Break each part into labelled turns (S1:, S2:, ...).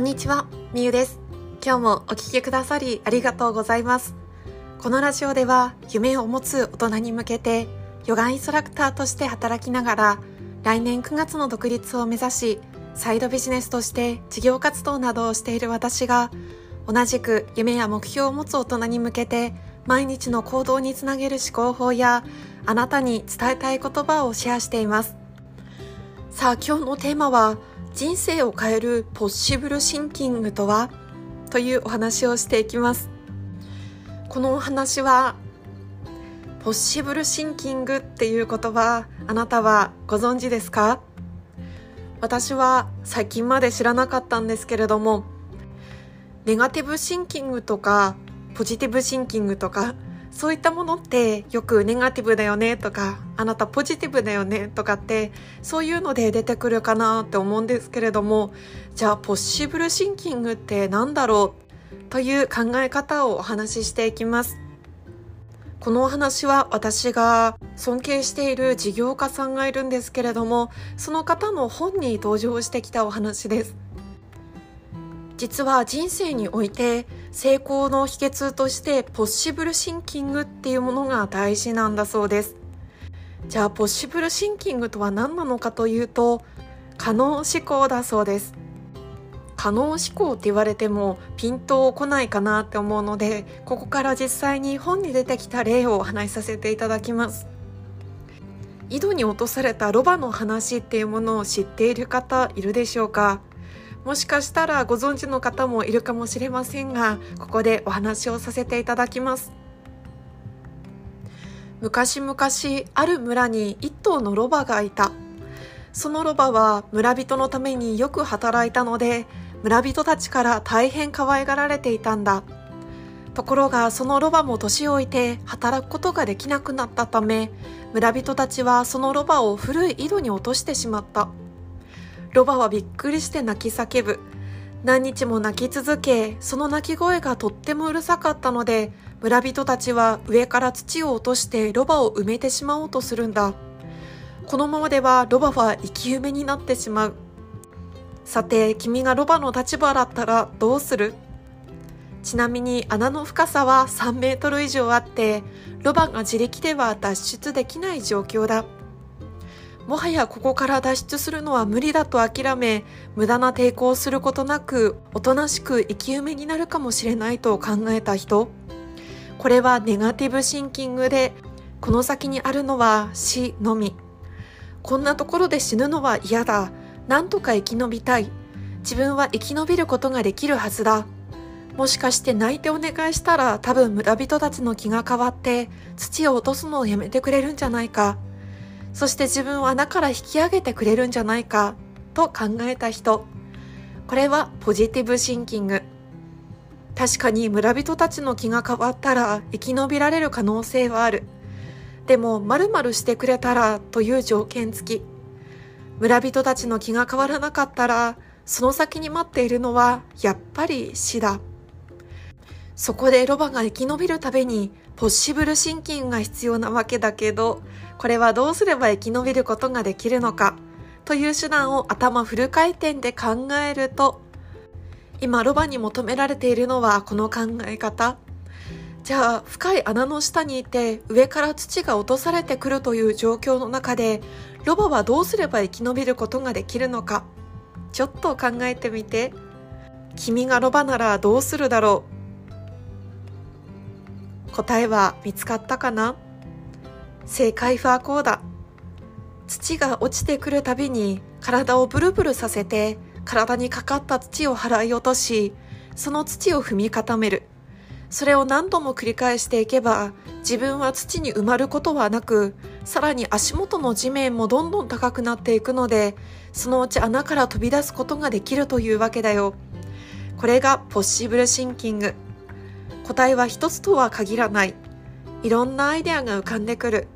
S1: こんにちは、みゆです。今日もお聴きくださりありがとうございます。このラジオでは夢を持つ大人に向けてヨガインストラクターとして働きながら来年9月の独立を目指しサイドビジネスとして事業活動などをしている私が同じく夢や目標を持つ大人に向けて毎日の行動につなげる思考法やあなたに伝えたい言葉をシェアしていますさあ今日のテーマは人生を変えるポッシブルシンキングとは？というお話をしていきます。このお話はポッシブルシンキングっていう言葉あなたはご存知ですか？私は最近まで知らなかったんですけれどもネガティブシンキングとかポジティブシンキングとかそういったものってよくネガティブだよねとかあなたポジティブだよねとかってそういうので出てくるかなって思うんですけれどもじゃあポッシブルシンキングって何だろうという考え方をお話ししていきます。このお話は私が尊敬している事業家さんがいるんですけれどもその方の本に登場してきたお話です。実は人生において成功の秘訣としてポッシブルシンキングっていうものが大事なんだそうです。じゃあポッシブルシンキングとは何なのかというと可能思考だそうです。可能思考って言われてもピンとこないかなって思うのでここから実際に本に出てきた例をお話しさせていただきます。井戸に落とされたロバの話っていうものを知っている方いるでしょうか？もしかしたらご存知の方もいるかもしれませんがここでお話をさせていただきます。昔々ある村に一頭のロバがいた。そのロバは村人のためによく働いたので村人たちから大変可愛がられていたんだ。ところがそのロバも年老いて働くことができなくなったため村人たちはそのロバを古い井戸に落としてしまった。ロバはびっくりして泣き叫ぶ。何日も泣き続け、その泣き声がとってもうるさかったので、村人たちは上から土を落としてロバを埋めてしまおうとするんだ。このままではロバは生き埋めになってしまう。さて、君がロバの立場だったらどうする？ちなみに穴の深さは3メートル以上あって、ロバが自力では脱出できない状況だ。もはやここから脱出するのは無理だと諦め、無駄な抵抗することなく、おとなしく生き埋めになるかもしれないと考えた人。これはネガティブシンキングで、この先にあるのは死のみ。こんなところで死ぬのは嫌だ。なんとか生き延びたい。自分は生き延びることができるはずだ。もしかして泣いてお願いしたら多分村人たちの気が変わって土を落とすのをやめてくれるんじゃないか。そして自分を穴から引き上げてくれるんじゃないかと考えた人。これはポジティブシンキング。確かに村人たちの気が変わったら生き延びられる可能性はある。でも、〇〇してくれたらという条件付き。村人たちの気が変わらなかったら、その先に待っているのはやっぱり死だ。そこでロバが生き延びるためにポッシブルシンキングが必要なわけだけど、これはどうすれば生き延びることができるのか？という手段を頭フル回転で考えると今ロバに求められているのはこの考え方。じゃあ深い穴の下にいて上から土が落とされてくるという状況の中でロバはどうすれば生き延びることができるのか？ちょっと考えてみて。君がロバならどうするだろう？答えは見つかったかな？正解はこうだ。土が落ちてくるたびに体をブルブルさせて体にかかった土を払い落とし、その土を踏み固める。それを何度も繰り返していけば自分は土に埋まることはなく、さらに足元の地面もどんどん高くなっていくので、そのうち穴から飛び出すことができるというわけだよ。これがポッシブルシンキング。答えは一つとは限らない。いろんなアイデアが浮かんでくる。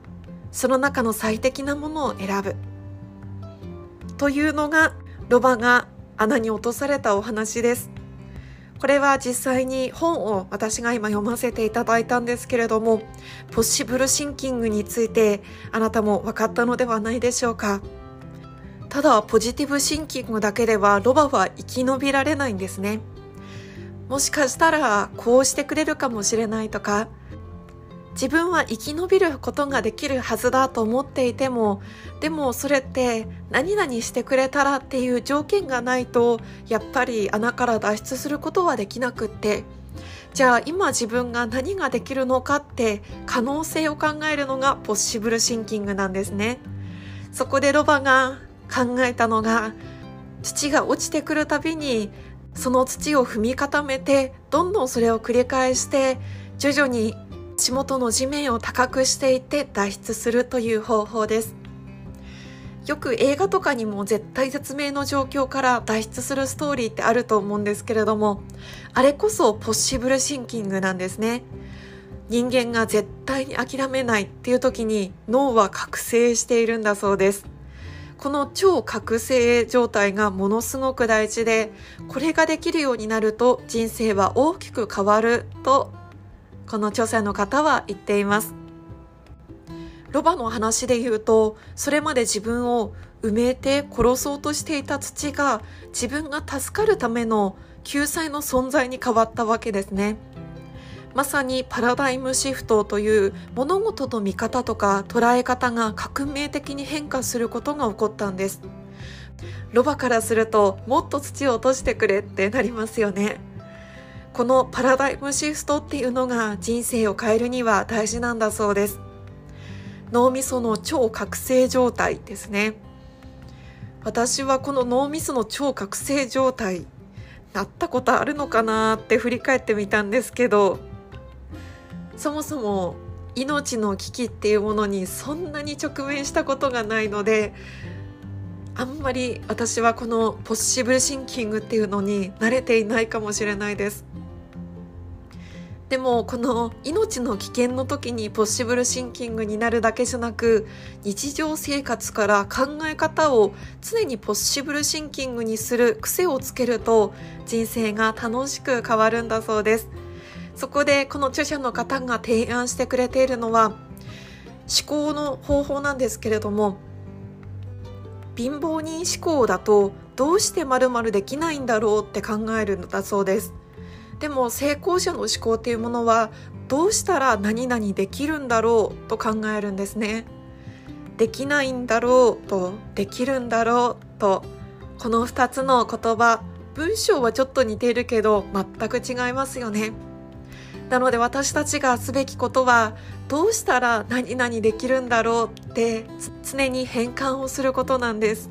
S1: その中の最適なものを選ぶ。というのがロバが穴に落とされたお話です。これは実際に本を私が今読ませていただいたんですけれども、ポッシブルシンキングについてあなたも分かったのではないでしょうか。ただポジティブシンキングだけではロバは生き延びられないんですねもしかしたらこうしてくれるかもしれないとか自分は生き延びることができるはずだと思っていてもでもそれって何々してくれたらっていう条件がないとやっぱり穴から脱出することはできなくってじゃあ今自分が何ができるのかって可能性を考えるのがポッシブルシンキングなんですね。そこでロバが考えたのが土が落ちてくるたびにその土を踏み固めてどんどんそれを繰り返して徐々に足元の地面を高くしていって脱出するという方法です。よく映画とかにも絶対絶命の状況から脱出するストーリーってあると思うんですけれどもあれこそポッシブルシンキングなんですね。人間が絶対に諦めないっていう時に脳は覚醒しているんだそうです。この超覚醒状態がものすごく大事でこれができるようになると人生は大きく変わるとこの著者の方は言っています。ロバの話で言うとそれまで自分を埋めて殺そうとしていた土が自分が助かるための救済の存在に変わったわけですね。まさにパラダイムシフトという物事の見方とか捉え方が革命的に変化することが起こったんです。ロバからするともっと土を落としてくれってなりますよね。このパラダイムシフトっていうのが人生を変えるには大事なんだそうです。脳みその超覚醒状態ですね。私はこの脳みその超覚醒状態なったことあるのかなって振り返ってみたんですけどそもそも命の危機っていうものにそんなに直面したことがないのであんまり私はこのポッシブルシンキングっていうのに慣れていないかもしれないです。でもこの命の危険の時にポッシブルシンキングになるだけじゃなく日常生活から考え方を常にポッシブルシンキングにする癖をつけると人生が楽しく変わるんだそうです。そこでこの著者の方が提案してくれているのは思考の方法なんですけれども貧乏人思考だとどうしてまるまるできないんだろうって考えるんだそうです。でも成功者の思考っていうものはどうしたら何々できるんだろうと考えるんですね。できないんだろうとできるんだろうとこの2つの言葉文章はちょっと似ているけど全く違いますよね。なので私たちがすべきことはどうしたら何々できるんだろうって常に変換をすることなんです。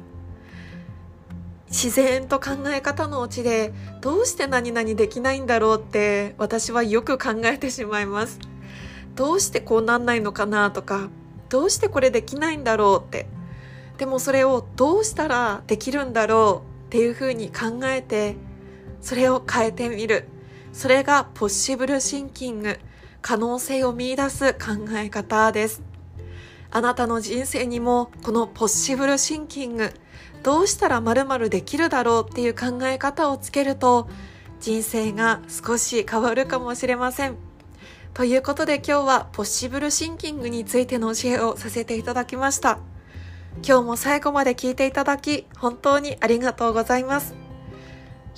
S1: 自然と考え方のうちでどうして何々できないんだろうって私はよく考えてしまいます。どうしてこうなんないのかなとかどうしてこれできないんだろうって。でもそれをどうしたらできるんだろうっていうふうに考えてそれを変えてみる。それがポッシブルシンキング、可能性を見出す考え方です。あなたの人生にもこのポッシブルシンキング、どうしたら〇〇できるだろうっていう考え方をつけると人生が少し変わるかもしれません。ということで今日はポッシブルシンキングについての教えをさせていただきました。今日も最後まで聞いていただき本当にありがとうございます。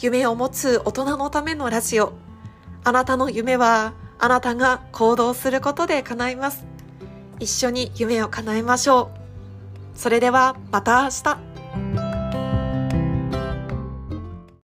S1: 夢を持つ大人のためのラジオあなたの夢はあなたが行動することで叶います。一緒に夢を叶えましょう。それではまた明日。